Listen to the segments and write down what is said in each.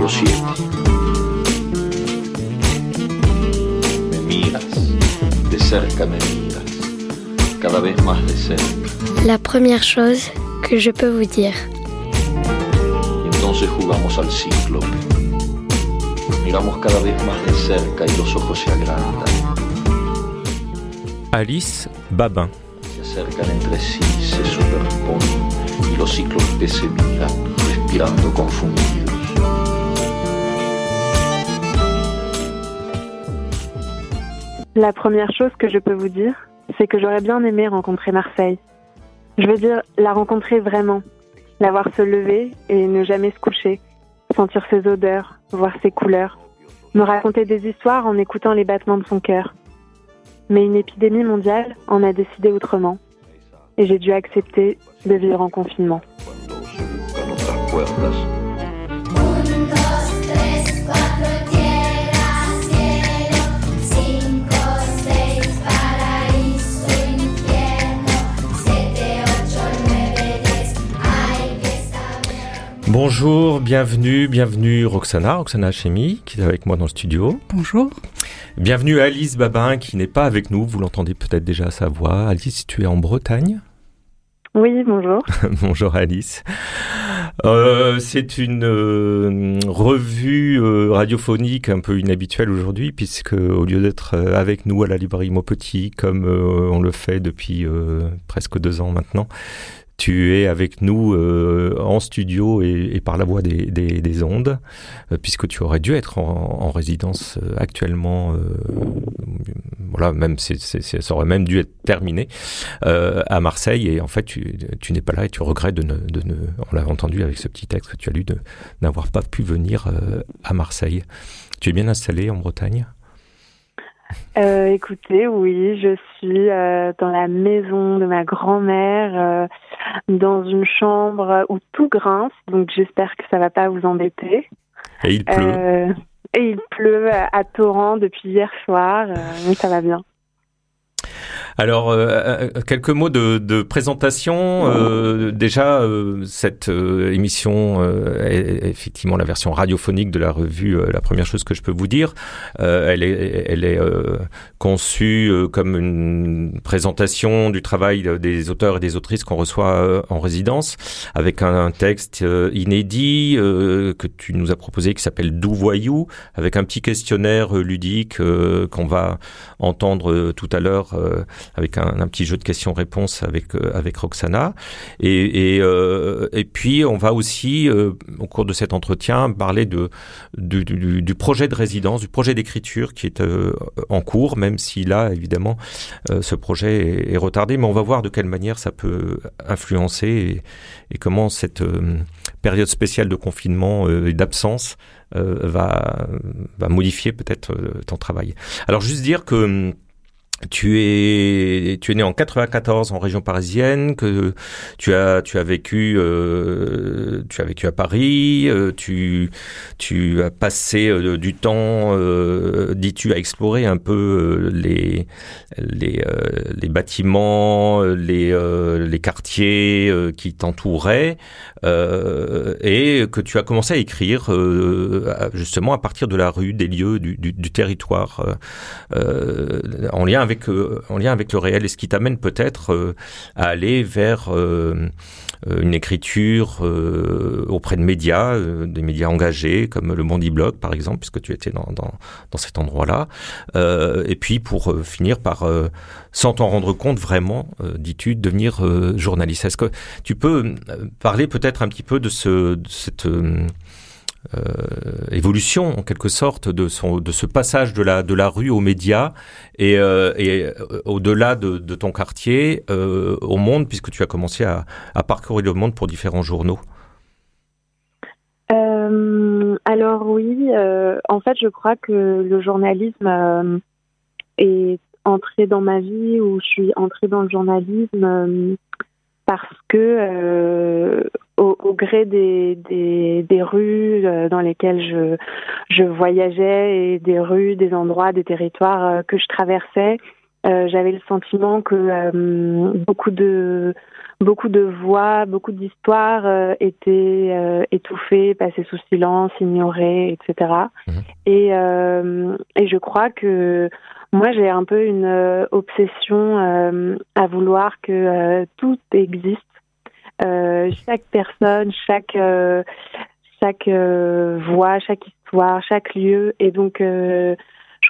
capítulo 7. Me miras, de cerca me miras, cada vez más de cerca. La première chose que je peux vous dire. Entonces jugamos al ciclo. Miramos cada vez más de cerca y los ojos se agrandan. Alice Babin. Se acercan entre sí, se superponen y los ciclos se miran, respirando confundidos. La première chose que je peux vous dire, c'est que j'aurais bien aimé rencontrer Marseille. Je veux dire, la rencontrer vraiment, la voir se lever et ne jamais se coucher, sentir ses odeurs, voir ses couleurs, me raconter des histoires en écoutant les battements de son cœur. Mais une épidémie mondiale en a décidé autrement, et j'ai dû accepter de vivre en confinement. Bonjour, bienvenue, bienvenue Roxana, Roxana Chemi, qui est avec moi dans le studio. Bonjour. Bienvenue Alice Babin, qui n'est pas avec nous, vous l'entendez peut-être déjà à sa voix. Alice, tu es en Bretagne Oui, bonjour. Bonjour Alice. Euh, c'est une euh, revue euh, radiophonique un peu inhabituelle aujourd'hui, puisque au lieu d'être avec nous à la librairie Maupetit, comme euh, on le fait depuis euh, presque deux ans maintenant, tu es avec nous euh, en studio et, et par la voix des, des- des ondes, euh, puisque tu aurais dû être en, en résidence euh, actuellement, euh, voilà, même ça aurait même dû être terminé euh, à Marseille, et en fait tu, tu n'es pas là et tu regrettes de ne, de ne on l'a entendu avec ce petit texte que tu as lu, de n'avoir pas pu venir à Marseille. Tu es bien installé en Bretagne? Euh, écoutez, oui, je suis euh, dans la maison de ma grand-mère, euh, dans une chambre où tout grince, donc j'espère que ça va pas vous embêter. et il pleut. Euh, et il pleut à, torrent depuis hier soir, mais ça va bien. Alors, euh, euh, quelques mots de, de présentation. Euh, déjà, euh, cette émission est effectivement la version radiophonique de la revue. la première chose que je peux vous dire, elle est, elle est conçue comme une présentation du travail des auteurs et des autrices qu'on reçoit en résidence, avec un, texte inédit que tu nous as proposé qui s'appelle D'où voyou, avec un petit questionnaire ludique qu'on va entendre tout à l'heure avec un, petit jeu de questions-réponses avec euh, Roxana euh, et puis on va aussi euh, au cours de cet entretien parler du, projet de résidence, du projet d'écriture qui est en cours, même si là évidemment ce projet est, retardé, mais on va voir de quelle manière ça peut influencer et, comment cette période spéciale de confinement et d'absence va modifier peut-être ton travail. Alors juste dire que hum, tu es tu es né en 94 en région parisienne que tu as tu as vécu euh, tu as vécu à Paris euh, tu tu as passé euh, du temps euh, dis-tu à explorer un peu euh, les les les bâtiments les les quartiers qui t'entouraient et que tu as commencé à écrire justement à partir de la rue des lieux du du, du territoire en lien avec euh, en lien avec le réel et ce qui t'amène peut-être euh, à aller vers euh, une écriture auprès de médias, des médias engagés comme le Mondi Blog par exemple, puisque tu étais dans, dans, cet endroit-là, et puis pour finir par, sans t'en rendre compte vraiment, dis-tu, devenir journaliste. Est-ce que tu peux parler peut-être un petit peu de, ce, de cette euh, évolution en quelque sorte de son de ce passage de la de la rue aux médias et, euh, et euh, au-delà de, de ton quartier au monde puisque tu as commencé à, à parcourir le monde pour différents journaux. Alors oui, en fait, je crois que le journalisme est entré dans ma vie ou je suis entrée dans le journalisme parce que euh, au, au gré des, des, des rues euh, dans lesquelles je, je voyageais et des rues, des endroits, des territoires euh, que je traversais, euh, j'avais le sentiment que euh, beaucoup de beaucoup de voix, beaucoup d'histoires euh, étaient étouffées, passées sous silence, ignorées, etc. Et, euh, et je crois que moi j'ai un peu une euh, obsession euh, à vouloir que euh, tout existe, chaque personne, chaque chaque voix, chaque histoire, chaque lieu. Et donc je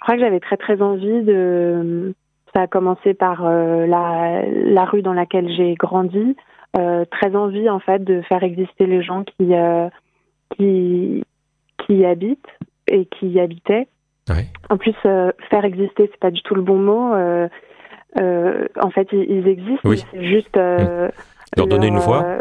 crois que j'avais très très envie de ça a commencé par euh, la, la rue dans laquelle j'ai grandi. Euh, très envie en fait de faire exister les gens qui euh, qui qui y habitent et qui y habitaient. Ouais. En plus, euh, faire exister, c'est pas du tout le bon mot. Euh, euh, en fait, ils, ils existent, Oui. c'est juste euh, Leur donner une voix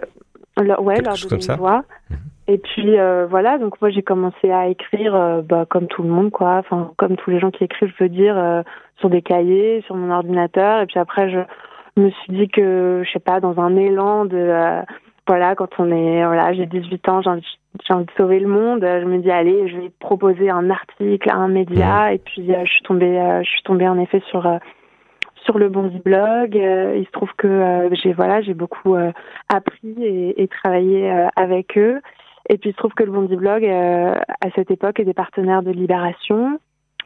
leur, ouais, leur donner comme ça une voix. Mhm. Et puis voilà, donc moi j'ai commencé à écrire bah, comme tout le monde, quoi. Enfin, comme tous les gens qui écrivent, je veux dire, sur des cahiers, sur mon ordinateur. Et puis après, je me suis dit que, je sais pas, dans un élan de, voilà, quand on est, voilà, j'ai 18 ans, j'ai envie, j'ai envie de sauver le monde. euh, Je me dis, allez, je vais proposer un article à un média. Et puis euh, je suis tombée, euh, je suis tombée en effet sur sur le Bonzi blog. Il se trouve que j'ai voilà, j'ai beaucoup appris et, et travaillé avec eux. Et puis il se trouve que le Bonzi blog à cette époque était partenaire de Libération.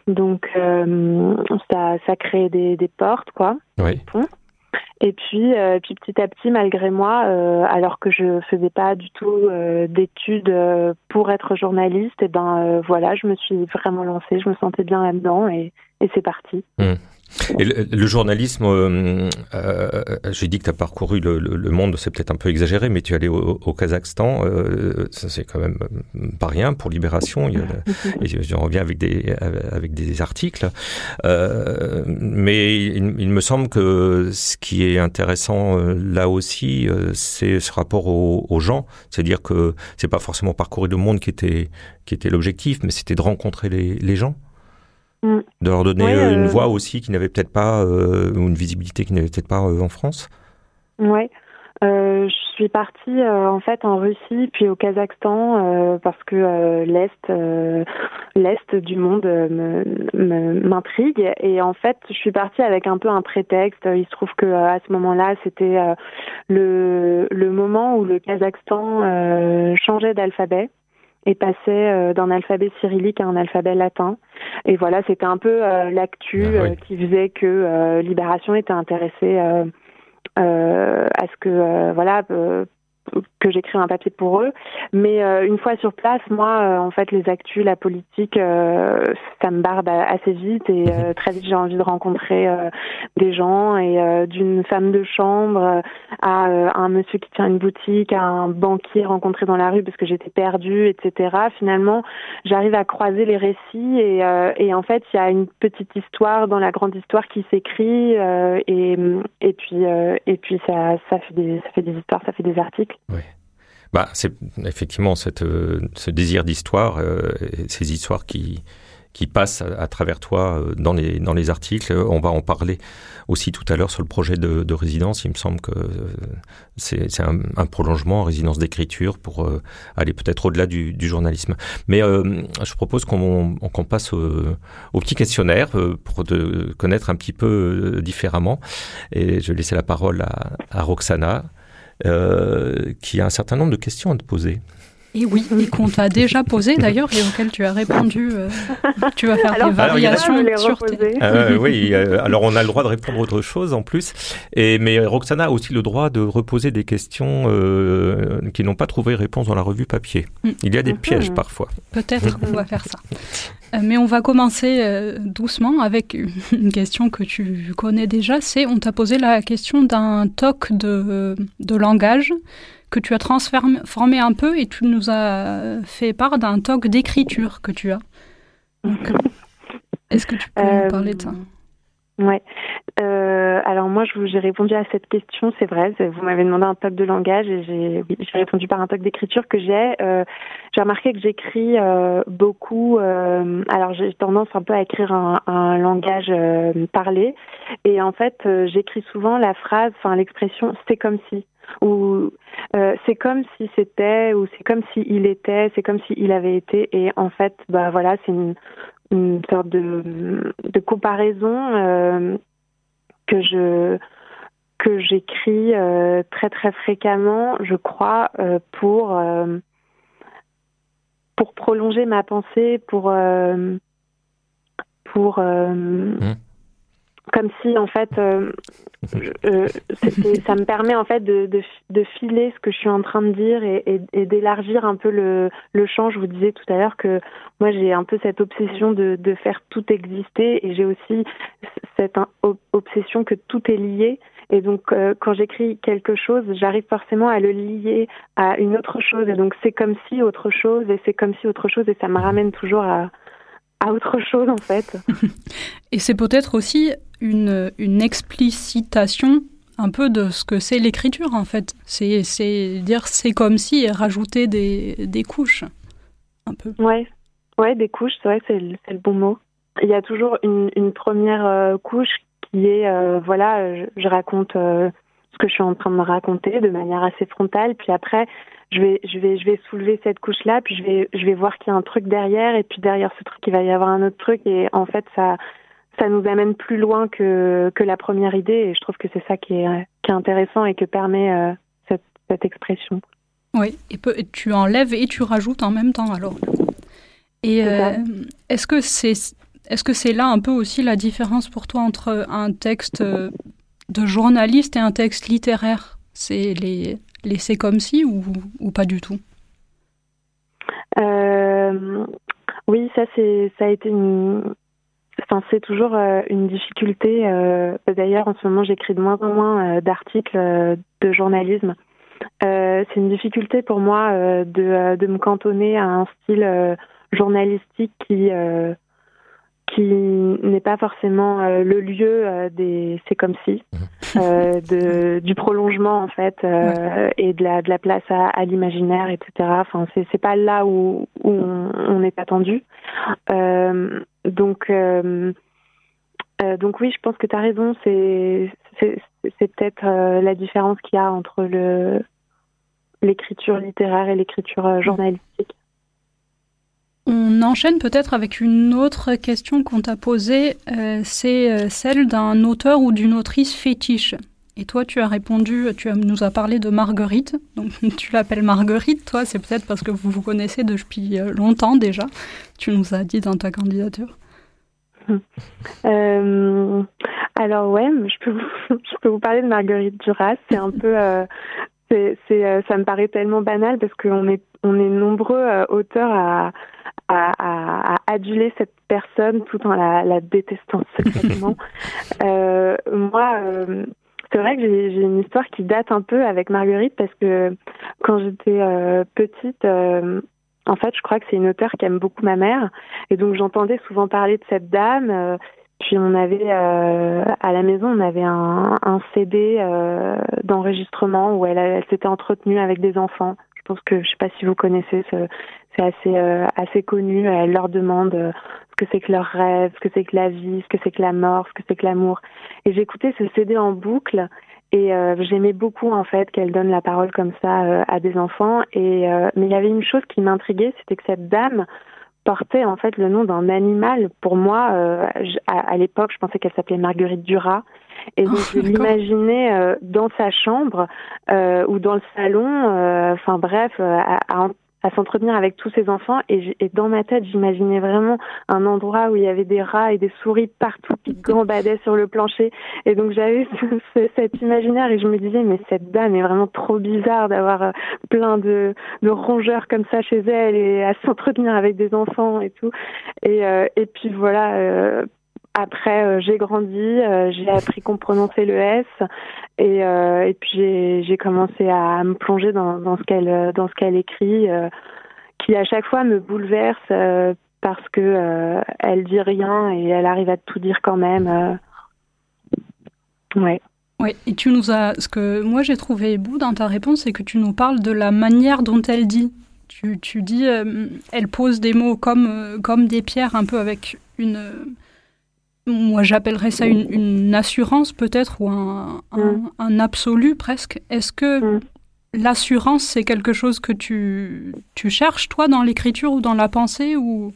Donc ça ça crée des, des portes quoi. Oui. Et puis, euh, puis petit à petit, malgré moi, euh, alors que je faisais pas du tout euh, d'études pour être journaliste, et ben euh, voilà, je me suis vraiment lancée, je me sentais bien là-dedans et, et c'est parti. Et le, le journalisme, euh, euh, j'ai dit que tu as parcouru le, le- le monde, c'est peut-être un peu exagéré, mais tu es allé au, au Kazakhstan, euh, ça c'est quand même euh, pas rien pour Libération, il y a le- et je- j'en reviens avec des, avec des articles. Euh, mais il, il me semble que ce qui est intéressant euh, là aussi, euh, c'est ce rapport aux, aux gens, c'est-à-dire que c'est pas forcément parcourir le monde qui était, qui était l'objectif, mais c'était de rencontrer les, les gens De leur donner Ouais, euh, une euh, voix aussi qui n'avait peut-être pas, euh, ou une visibilité qui n'avait peut-être pas en France. Ouais. Euh, je suis partie euh, en fait en Russie puis au Kazakhstan euh, parce que l'est l'est du monde me- me- m'intrigue et en fait je suis partie avec un peu un prétexte. Il se trouve que à ce moment-là c'était le le moment où le Kazakhstan changeait d'alphabet et passait euh, d'un alphabet cyrillique à un alphabet latin. Et voilà, c'était un peu euh, l'actu Ah oui. euh, qui faisait que euh, Libération était intéressée euh, euh, à ce que euh, voilà euh, que j'écrive un papier pour eux. Mais euh, une fois sur place, moi, euh, en fait, les actus, la politique, euh, ça me barbe assez vite et euh, très vite j'ai envie de rencontrer euh, des gens et euh, d'une femme de chambre à euh, un monsieur qui tient une boutique, à un banquier rencontré dans la rue parce que j'étais perdue, etc. Finalement, j'arrive à croiser les récits et, euh, et en fait, il y a une petite histoire dans la grande histoire qui s'écrit euh, et, et puis euh, et puis ça ça fait des ça fait des histoires, ça fait des articles. Bah, c'est effectivement cette, euh, ce désir d'histoire, euh, ces histoires qui, qui passent à, travers toi euh, dans les, dans les articles. On va en parler aussi tout à l'heure sur le projet de, de résidence. Il me semble que c'est un, un prolongement, résidence d'écriture, pour aller peut-être au-delà du, journalisme. Mais je propose qu'on qu'on passe au, petit questionnaire pour te connaître un petit peu différemment. Et je vais laisser la parole à Roxana euh, qui a un certain nombre de questions à te poser. Et oui, et qu'on t'a déjà posé d'ailleurs et auquel tu as répondu. euh, tu vas faire Alors, des alors, variations les sur tes... reposer. Euh, oui, euh, alors on a le droit de répondre à autre chose en plus. Et, mais Roxana a aussi le droit de reposer des questions euh, qui n'ont pas trouvé réponse dans la revue papier. Mm. Il y a des Mhm. pièges parfois. Peut-être qu'on va faire ça. Euh, Mais on va commencer doucement avec une question que tu connais déjà. C'est, on t'a posé la question d'un toc de, de langage que tu as transformé un peu et tu nous as fait part d'un toc d'écriture que tu as. Euh, Est-ce que tu peux nous Euh, parler de ça? Ouais. Euh, alors moi, j'ai répondu à cette question, c'est vrai. Vous m'avez demandé un toc de langage et j'ai répondu par un toc d'écriture que j'ai. Euh, j'ai remarqué que j'écris euh, beaucoup. euh, alors j'ai tendance un peu à écrire un, un langage euh, parlé et en fait, euh, j'écris souvent la phrase, enfin l'expression "c'est comme si" ou euh, c'est comme si c'était ou c'est comme si il était, c'est comme si il avait été. Et en fait, bah voilà, c'est une sorte de, comparaison euh, que je que j'écris euh, très très fréquemment, je crois, pour pour prolonger ma pensée, pour pour euh, comme si en fait euh, euh, ça me permet en fait de, de, de filer ce que je suis en train de dire et, d'élargir un peu le, le champ. Je vous disais tout à l'heure que moi j'ai un peu cette obsession de, de faire tout exister et j'ai aussi cette obsession que tout est lié. Et donc euh, quand j'écris quelque chose, j'arrive forcément à le lier à une autre chose. Et donc c'est comme si autre chose et c'est comme si autre chose et ça me ramène toujours à, à autre chose en fait. Et c'est peut-être aussi une, une explicitation un peu de ce que c'est l'écriture en fait. C'est c'est dire c'est comme si et rajouter des, des couches. Un peu. Ouais, ouais, des couches, c'est vrai, c'est le, c'est le bon mot. Il y a toujours une, une première euh, couche qui est, euh, voilà, je, je raconte euh, ce que je suis en train de me raconter de manière assez frontale, puis après, je vais, je vais, je vais soulever cette couche-là, puis je vais, je vais voir qu'il y a un truc derrière, et puis derrière ce truc, il va y avoir un autre truc, et en fait, ça, ça nous amène plus loin que, que la première idée, et je trouve que c'est ça qui est, qui est intéressant et que permet euh, cette, cette expression. Oui, et, peu- et tu enlèves et tu rajoutes en même temps alors. Et euh, est-ce que c'est est-ce que c'est là un peu aussi la différence pour toi entre un texte euh, de journaliste et un texte littéraire C'est les les c'est comme si ou, pas du tout? Euh, oui, ça ça a été une c'est toujours euh, une difficulté euh, d'ailleurs en ce moment j'écris de moins en moins d'articles de journalisme. C'est une difficulté pour moi de de me cantonner à un style journalistique qui qui n'est pas forcément euh, le lieu euh, des c'est comme si euh, de du prolongement en fait euh, et de la de la place à, à l'imaginaire etc enfin c'est c'est pas là où où on, on est attendu. Euh, donc euh, euh, donc oui je pense que tu as raison. C'est c'est peut-être euh, la différence qu'il y a entre le l'écriture littéraire et l'écriture euh, journalistique On enchaîne peut-être avec une autre question qu'on t'a posée, euh, c'est euh, celle d'un auteur ou d'une autrice fétiche. Et toi, tu as répondu, tu nous as parlé de Marguerite. Donc, tu l'appelles Marguerite, toi, c'est peut-être parce que vous vous connaissez depuis euh, longtemps déjà. Tu nous as dit dans ta candidature. Alors ouais, je peux vous, parler de Marguerite Duras. C'est un peu, ça me paraît tellement banal parce qu'on est, nombreux auteurs à, à, aduler cette personne tout en la, détestant secrètement. euh, moi, euh, c'est vrai que j'ai, une histoire qui date un peu avec Marguerite parce que quand j'étais euh, petite. en fait, je crois que c'est une auteure qui aime beaucoup ma mère, et donc j'entendais souvent parler de cette dame. puis on avait à la maison, on avait un, CD d'enregistrement où elle s'était entretenue avec des enfants. Je pense que je sais pas si vous connaissez, ce- c'est assez euh, assez connu. Elle leur demande euh, ce que c'est que leur rêve, ce que c'est que la vie, ce que c'est que la mort, ce que c'est que l'amour. Et j'écoutais ce CD en boucle. Et euh, j'aimais beaucoup en fait qu'elle donne la parole comme ça euh, à des enfants. Et euh, mais il y avait une chose qui m'intriguait, c'était que cette dame portait en fait le nom d'un animal. Pour moi, euh, à, à l'époque, je pensais qu'elle s'appelait Marguerite Duras. Et donc, Oh, je l'imaginais euh, dans sa chambre euh, ou dans le salon, euh, enfin bref, euh, à, à, à s'entretenir avec tous ses enfants. Et, et dans ma tête, j'imaginais vraiment un endroit où il y avait des rats et des souris partout qui gambadaient sur le plancher. Et donc, j'avais ce- ce- cet imaginaire et je me disais, mais cette dame est vraiment trop bizarre d'avoir euh, plein de, de rongeurs comme ça chez elle et à s'entretenir avec des enfants et tout. Et, euh, et puis voilà, euh, après euh, j'ai grandi, euh, j'ai appris qu'on prononçait le S et, euh, puis j'ai, commencé à me plonger dans, ce qu'elle écrit, qui à chaque fois me bouleverse parce que elle dit rien et elle arrive à tout dire quand même. Ouais. Oui, et tu nous as. Ce que moi j'ai trouvé beau dans ta réponse, c'est que tu nous parles de la manière dont elle dit. Tu, tu dis, elle pose des mots comme, comme des pierres, un peu avec une. Moi j'appellerais ça une, une assurance peut-être, ou un, un, Mm. un absolu presque. Est-ce que Mm. l'assurance c'est quelque chose que tu, tu cherches toi dans l'écriture ou dans la pensée ou,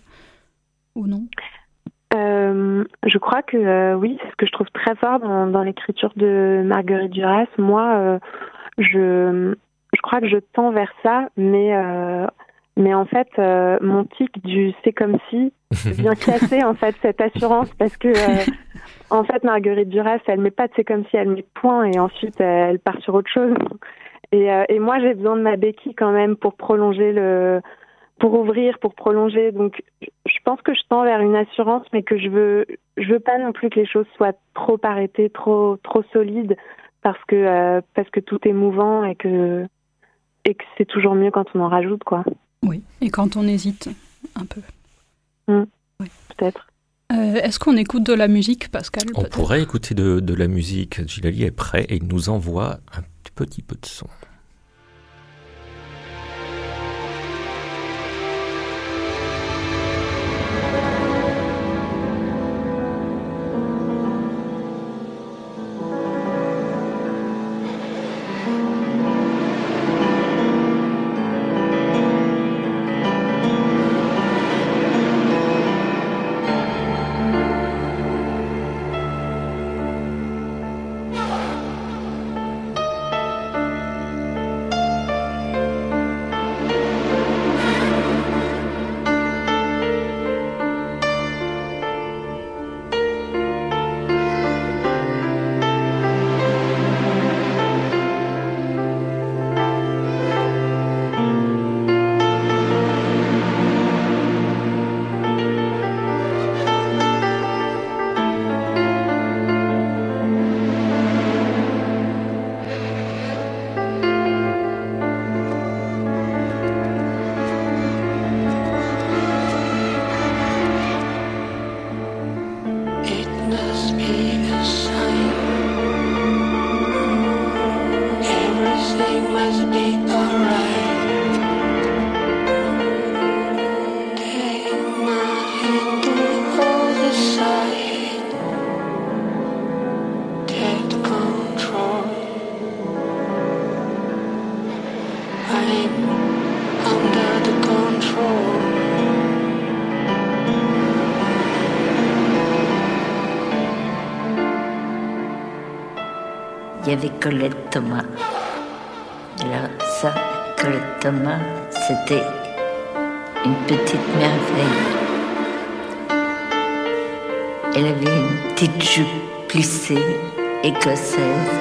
ou non? Euh, je crois que euh, oui, c'est ce que je trouve très fort dans, dans l'écriture de Marguerite Duras. Moi, euh, je, je crois que je tends vers ça, mais mais en fait, mon tic du c'est comme si vient casser en fait cette assurance parce que euh, en fait Marguerite Duras, elle met pas c'est comme si, elle met point et ensuite euh, elle part sur autre chose. Et, euh, et moi, j'ai besoin de ma béquille quand même pour prolonger le pour ouvrir, pour prolonger. Donc, je pense que je tends vers une assurance, mais que je veux, je veux pas non plus que les choses soient trop arrêtées, trop, trop solides, parce que, parce que tout est mouvant et que, et que c'est toujours mieux quand on en rajoute, quoi. Oui, et quand on hésite un peu. Peut-être. Euh, Est-ce qu'on écoute de la musique, Pascal On pourrait écouter de, de la musique. Gilali est prêt et il nous envoie un petit peu de son. Il y avait Colette Thomas. Alors ça, Colette Thomas, c'était une petite merveille. Elle avait une petite jupe plissée, écossaise,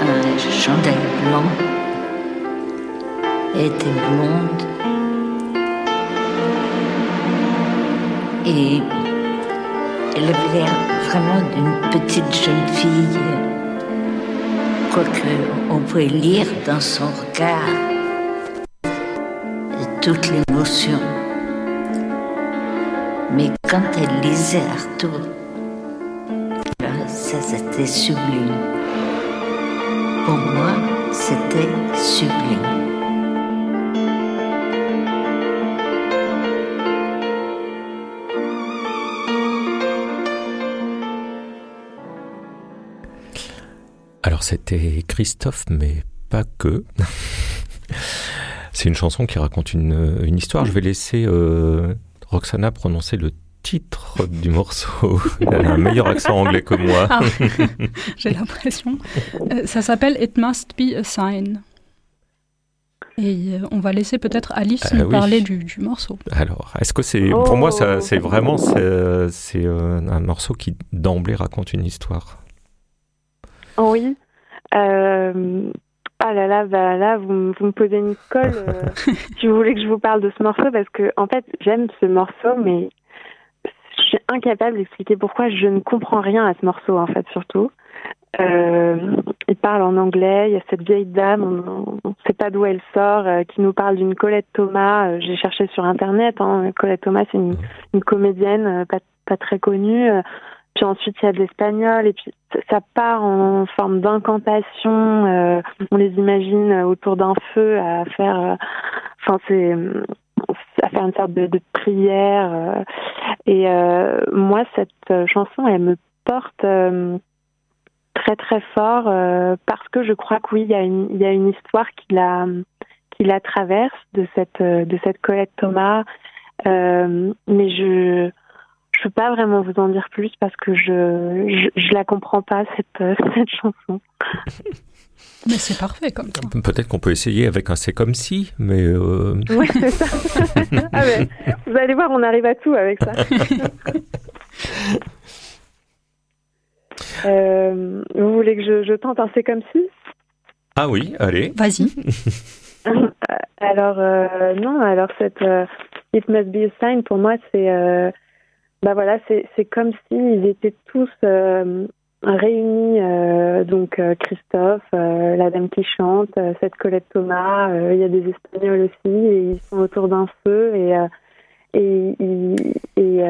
un chandail blanc. Elle était blonde. Et elle avait l'air vraiment d'une petite jeune fille, quoique on pouvait lire dans son regard toute l'émotion. Mais quand elle lisait Arthur, ça c'était sublime. Pour moi, c'était sublime. Alors c'était Christophe, mais pas que. C'est une chanson qui raconte une, une histoire. Je vais laisser euh, Roxana prononcer le titre du morceau. Elle a un meilleur accent anglais que moi. Ah, J'ai l'impression. Euh, ça s'appelle It Must Be a Sign. Et euh, on va laisser peut-être Alice Ah nous oui. parler du, du morceau. Alors, est-ce que c'est pour moi ça Oh. c'est vraiment c'est un morceau qui d'emblée raconte une histoire. Oui. Euh, ah là là, bah là, vous, me- vous me posez une colle. euh, si vous voulez que je vous parle de ce morceau, parce que en fait, j'aime ce morceau, mais je suis incapable d'expliquer pourquoi je ne comprends rien à ce morceau, en fait, surtout. Euh, il parle en anglais, il y a cette vieille dame, on ne sait pas d'où elle sort, euh, qui nous parle d'une Colette Thomas. Euh, J'ai cherché sur Internet, hein, Colette Thomas, c'est une, une comédienne pas, pas très connue. Puis ensuite, il y a de l'espagnol, et puis ça- part en forme d'incantation. euh, on les imagine autour d'un feu à faire, euh, enfin, c'est à faire une sorte de, prière. euh, et euh, moi, cette chanson, elle me porte euh, très très fort euh, parce que je crois que oui, il y a une, il y a une histoire qui la, qui la traverse de cette, euh, de cette Colette Thomas. Mais je, je peux pas vraiment vous en dire plus parce que je je, je la comprends pas cette euh, cette chanson. Mais c'est parfait comme ça. Peut-être qu'on peut essayer avec un c'est comme si, mais euh, Ouais, c'est ça. ah ben, vous allez voir, on arrive à tout avec ça. Euh, vous voulez que je, je tente un c'est comme si? Ah oui, allez. Vas-y. Alors euh, non, alors cette euh, It Must Be a Sign pour moi c'est euh, bah voilà c'est comme si ils étaient tous euh, réunis euh, donc euh, Christophe, la dame qui chante, cette Colette Thomas, il y a des Espagnols aussi et ils sont autour d'un feu et et et,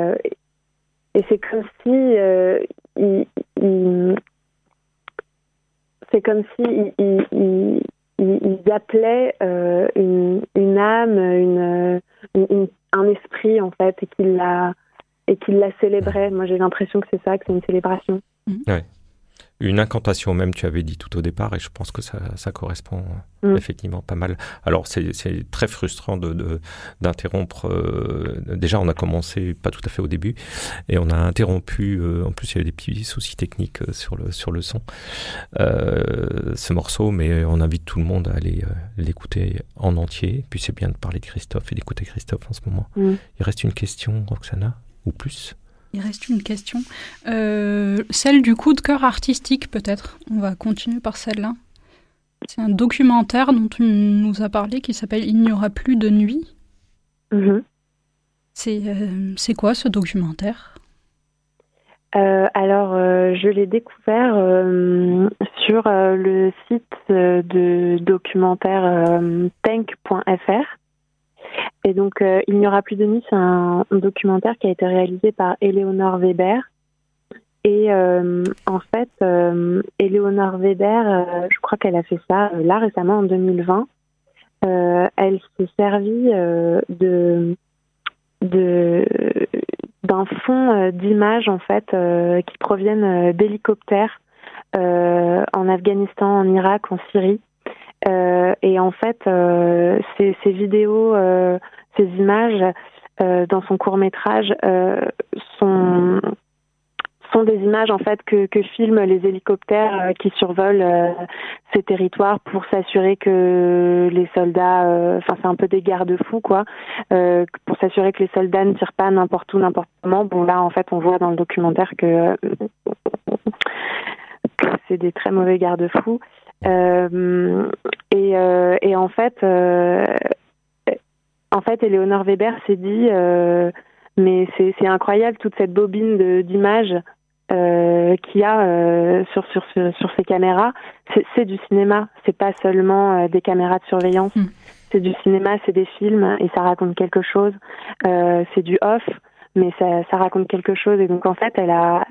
c'est comme si ils- c'est comme si ils, une, une âme, une- un esprit en fait, et qu'ils la et qu'ils la célébraient. Moi, j'ai l'impression que c'est ça, que c'est une célébration. Une incantation même, tu avais dit tout au départ, et je pense que ça, ça correspond Mm. effectivement pas mal. Alors c'est très frustrant de de- d'interrompre. euh, déjà, on a commencé pas tout à fait au début, et on a interrompu. euh, en plus, il y avait des petits soucis techniques euh, sur le sur le son. Euh, ce morceau, mais on invite tout le monde à aller euh, l'écouter en entier. Puis c'est bien de parler de Christophe et d'écouter Christophe en ce moment. Mm. Il reste une question, Roxana, ou plus Il reste une question. Euh, celle du coup de cœur artistique, peut-être. On va continuer par celle-là. C'est un documentaire dont tu nous as parlé qui s'appelle Il n'y aura plus de nuit. Mhm. C'est euh, c'est quoi ce documentaire? Euh, alors, euh, je l'ai découvert euh, sur euh, le site euh, de documentaire euh, tank.fr. Et donc, euh, Il n'y aura plus de nuit, c'est un, un documentaire qui a été réalisé par Eleonore Weber. Et euh, en fait, euh, Eleonore Weber, euh, je crois qu'elle a fait ça euh, là récemment en 2020. Euh, elle s'est servie de de d'un fond d'images en fait qui proviennent d'hélicoptères en Afghanistan, en Irak, en Syrie. Euh, et en fait, euh, ces, vidéos, euh, ces images dans son court métrage sont sont des images en fait que, que filment les hélicoptères qui survolent euh, ces territoires pour s'assurer que les soldats, enfin c'est un peu des garde-fous quoi, pour s'assurer que les soldats ne tirent pas n'importe où, n'importe comment. Bon là en fait on voit dans le documentaire que, que c'est des très mauvais garde-fous. Euh, et, euh, et en fait, euh, en fait, Eleonore Weber s'est dit, mais c'est incroyable toute cette bobine d'images euh, qu'il y a euh, sur, sur, sur, sur ces caméras. C'est- du cinéma, c'est pas seulement euh, des caméras de surveillance. Mm. C'est du cinéma, c'est des films et ça raconte quelque chose. C'est du off, mais ça, ça raconte quelque chose. Et donc en fait, elle a,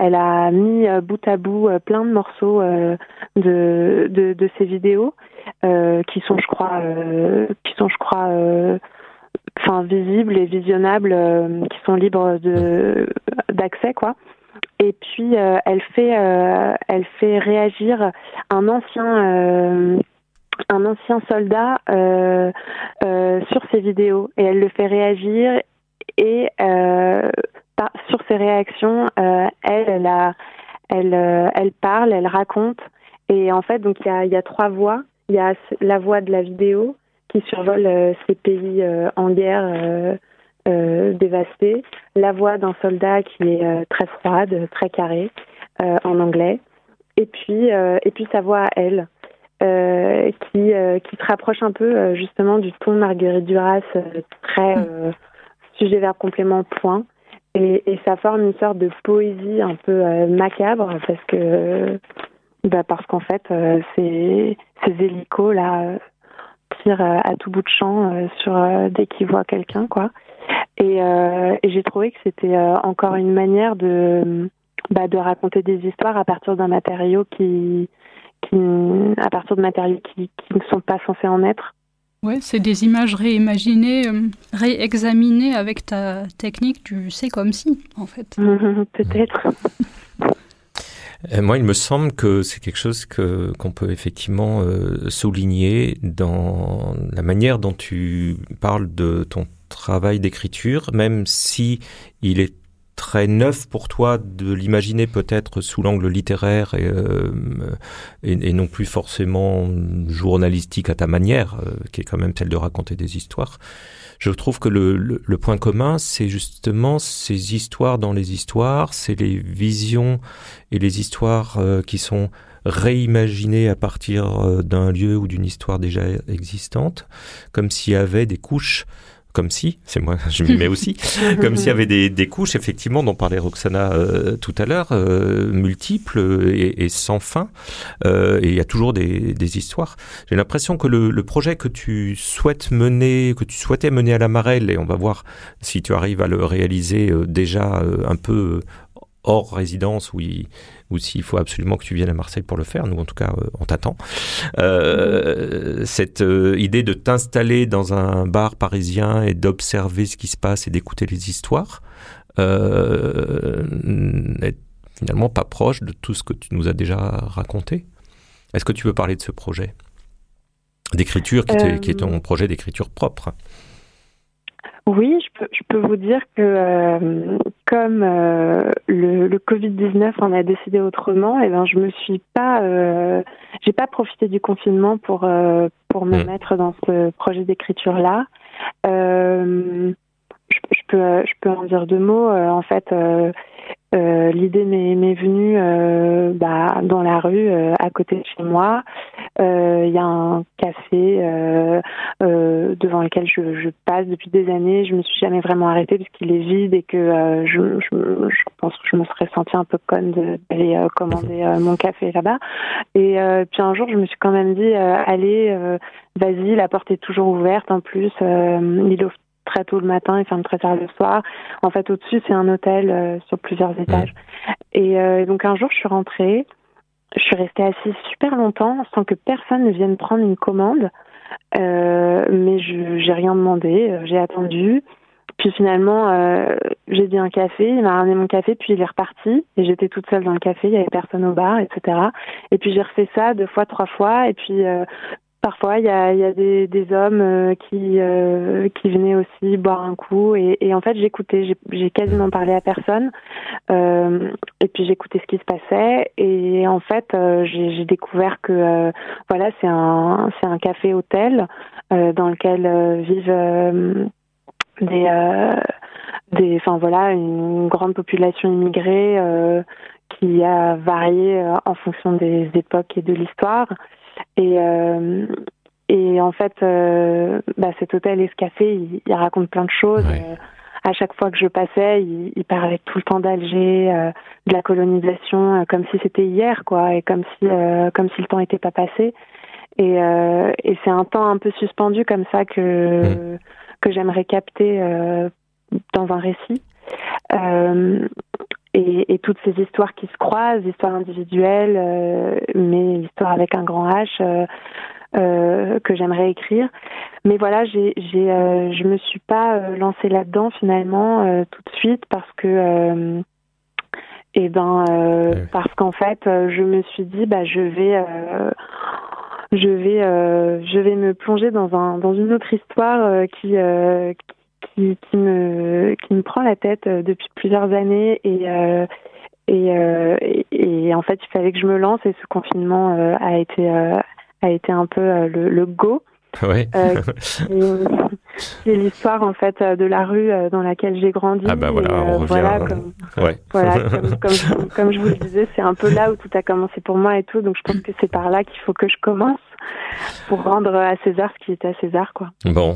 elle a mis euh, bout à bout euh, plein de morceaux euh, de, de, ces vidéos qui sont, je crois, qui sont, je crois, enfin visibles et visionnables, qui sont libres de d'accès, quoi. Et puis elle fait, elle fait réagir un ancien. un ancien soldat sur ses vidéos et elle le fait réagir et par- sur ses réactions. Euh, elle elle, a- elle euh, elle parle elle raconte. Et en fait donc il y a, il y a trois voix. Il y a la voix de la vidéo qui survole euh, ces pays en guerre dévastés. La voix d'un soldat qui est très froide très carrée en anglais. Et puis et puis sa voix à elle euh, qui, euh, qui se rapproche un peu euh, justement du ton Marguerite Duras, très euh, sujet verbe complément point. Et, et ça forme une sorte de poésie un peu euh, macabre parce que bah parce qu'en fait euh, ces, ces hélicos là euh, tirent euh, à tout bout de champ euh, sur dès qu'ils voient quelqu'un quoi. Et, et j'ai trouvé que c'était encore une manière de bah, de raconter des histoires à partir d'un matériau qui qui, à partir de matériaux qui, qui ne sont pas censés en être. Ouais, c'est des images réimaginées, euh, réexaminées avec ta technique du c'est comme si, en fait. Peut-être. Euh, Moi, il me semble que c'est quelque chose que qu'on peut effectivement euh, souligner dans la manière dont tu parles de ton travail d'écriture, même si il est très neuf pour toi de l'imaginer peut-être sous l'angle littéraire et, euh, non plus forcément journalistique à ta manière, euh, qui est quand même celle de raconter des histoires. Je trouve que le, point commun, c'est justement ces histoires dans les histoires, c'est les visions et les histoires euh, qui sont réimaginées à partir d'un lieu ou d'une histoire déjà existante, comme s'il y avait des couches comme si, c'est moi, je m'y mets aussi, comme s'il y avait des, des, couches, effectivement, dont parlait Roxana euh, tout à l'heure, euh, multiples et, et, sans fin, euh, et il y a toujours des, des histoires. J'ai l'impression que le, le, projet que tu souhaites mener, que tu souhaitais mener à la Marelle, et on va voir si tu arrives à le réaliser déjà un peu hors résidence, où il, ou s'il faut absolument que tu viennes à Marseille pour le faire, nous en tout cas euh, on t'attend. Euh, cette euh, idée de t'installer dans un bar parisien et d'observer ce qui se passe et d'écouter les histoires euh, n'est finalement pas proche de tout ce que tu nous as déjà raconté. Est-ce que tu veux parler de ce projet d'écriture qui, qui, est ton projet d'écriture propre? Oui, je peux, je peux vous dire que euh, comme euh, le, le Covid-19 en a décidé autrement, et eh ben je me suis pas, euh, j'ai pas profité du confinement pour pour me mmh. mettre dans ce projet d'écriture là. Je, je, peux je peux en dire deux mots. en fait, euh, l'idée m'est venue euh, bah, dans la rue euh, à côté de chez moi. Il y a un café devant lequel je, passe depuis des années. Je me suis jamais vraiment arrêtée parce qu'il est vide et que je, pense que je me serais sentie un peu conne d'aller commander mon café là-bas. Et puis un jour, je me suis quand même dit allez, vas-y, la porte est toujours ouverte. En plus, il offre très tôt le matin et ferme très tard le soir. En fait, au-dessus, c'est un hôtel euh, sur plusieurs étages. Mmh. Et euh, donc un jour, je suis rentrée, je suis restée assise super longtemps sans que personne ne vienne prendre une commande. Euh, mais je j'ai rien demandé, j'ai attendu. Puis finalement, euh, j'ai dit un café, il m'a ramené mon café, puis il est reparti. Et j'étais toute seule dans le café, il y avait personne au bar, etc. Et puis j'ai refait ça deux fois, trois fois. Et puis euh, Parfois, il y a, y a des, des, hommes euh, qui, euh, qui venaient aussi boire un coup. Et, et en fait, j'écoutais, j'ai quasiment parlé à personne. Euh, et puis, j'écoutais ce qui se passait. Et en fait, euh, j'ai découvert que euh, voilà, c'est un, c'est un café-hôtel dans lequel vivent des, des, enfin voilà, une grande population immigrée qui a varié en fonction des époques et de l'histoire. Et, euh, et en fait, euh, bah, cet hôtel et ce café, il, il raconte plein de choses. Euh, à chaque fois que je passais, il, il parlait tout le temps d'Alger, euh, de la colonisation, euh, comme si c'était hier, quoi, et comme si, euh, comme si le temps n'était pas passé. Et, et c'est un temps un peu suspendu comme ça que mmh. que j'aimerais capter dans un récit. Et, et, toutes ces histoires qui se croisent, histoires individuelles, euh, mais l'histoire avec un grand H euh, euh, que j'aimerais écrire. Mais voilà, j'ai, j'ai, je me suis pas lancée là-dedans finalement tout de suite parce que, et ben, ouais. parce qu'en fait, je me suis dit, bah, je vais je vais je vais me plonger dans un dans une autre histoire qui qui, qui, me, qui me prend la tête euh, depuis plusieurs années et, euh, et, euh, et, et, en fait il fallait que je me lance et ce confinement euh, a été a été un peu le, le go. Ouais. c'est l'histoire en fait de la rue dans laquelle j'ai grandi. Ah bah voilà, on revient. Voilà, comme, ouais. voilà comme, comme, comme, je vous le disais, c'est un peu là où tout a commencé pour moi et tout, donc je pense que c'est par là qu'il faut que je commence pour rendre à César ce qui est à César, quoi. Bon,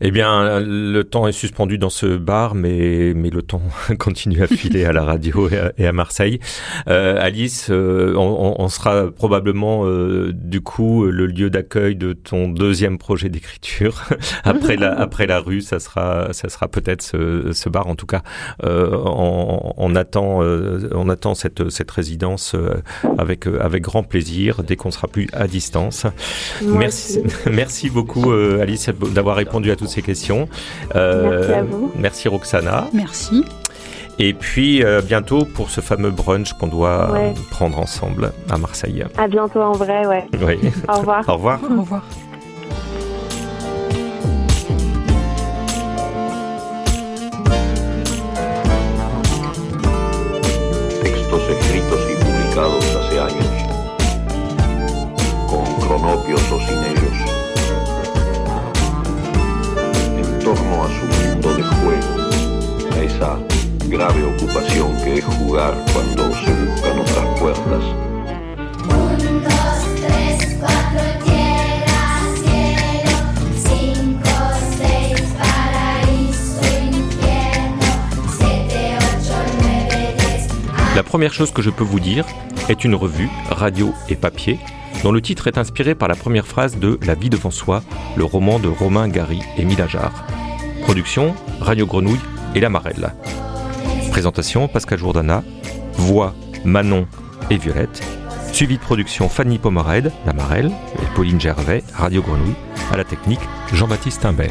eh bien, le temps est suspendu dans ce bar, mais mais le temps continue à filer à la radio et à, et à Marseille. Euh, Alice, euh, on, on, sera probablement euh, du coup le lieu d'accueil de ton deuxième projet d'écriture après la après la rue. Ça sera ça sera peut-être ce, ce, bar. En tout cas, euh, on, on, attend euh, on attend cette cette résidence euh, avec avec grand plaisir dès qu'on sera plus à distance. Merci, merci beaucoup euh, Alice d'avoir répondu à toutes ces questions. Euh, merci à vous. Merci Roxana. Merci. Et puis euh, bientôt pour ce fameux brunch qu'on doit ouais. prendre ensemble à Marseille. À bientôt en vrai, ouais. Oui. Au revoir. Au revoir. Au revoir. Première chose que je peux vous dire est une revue, radio et papier, dont le titre est inspiré par la première phrase de La vie devant soi, le roman de Romain Gary et Mila Jarre. Production, Radio Grenouille et La Marelle. Présentation, Pascal Jourdana. Voix, Manon et Violette. Suivi de production, Fanny Pomarède, La Marelle, et Pauline Gervais, Radio Grenouille. À la technique, Jean-Baptiste Imbert.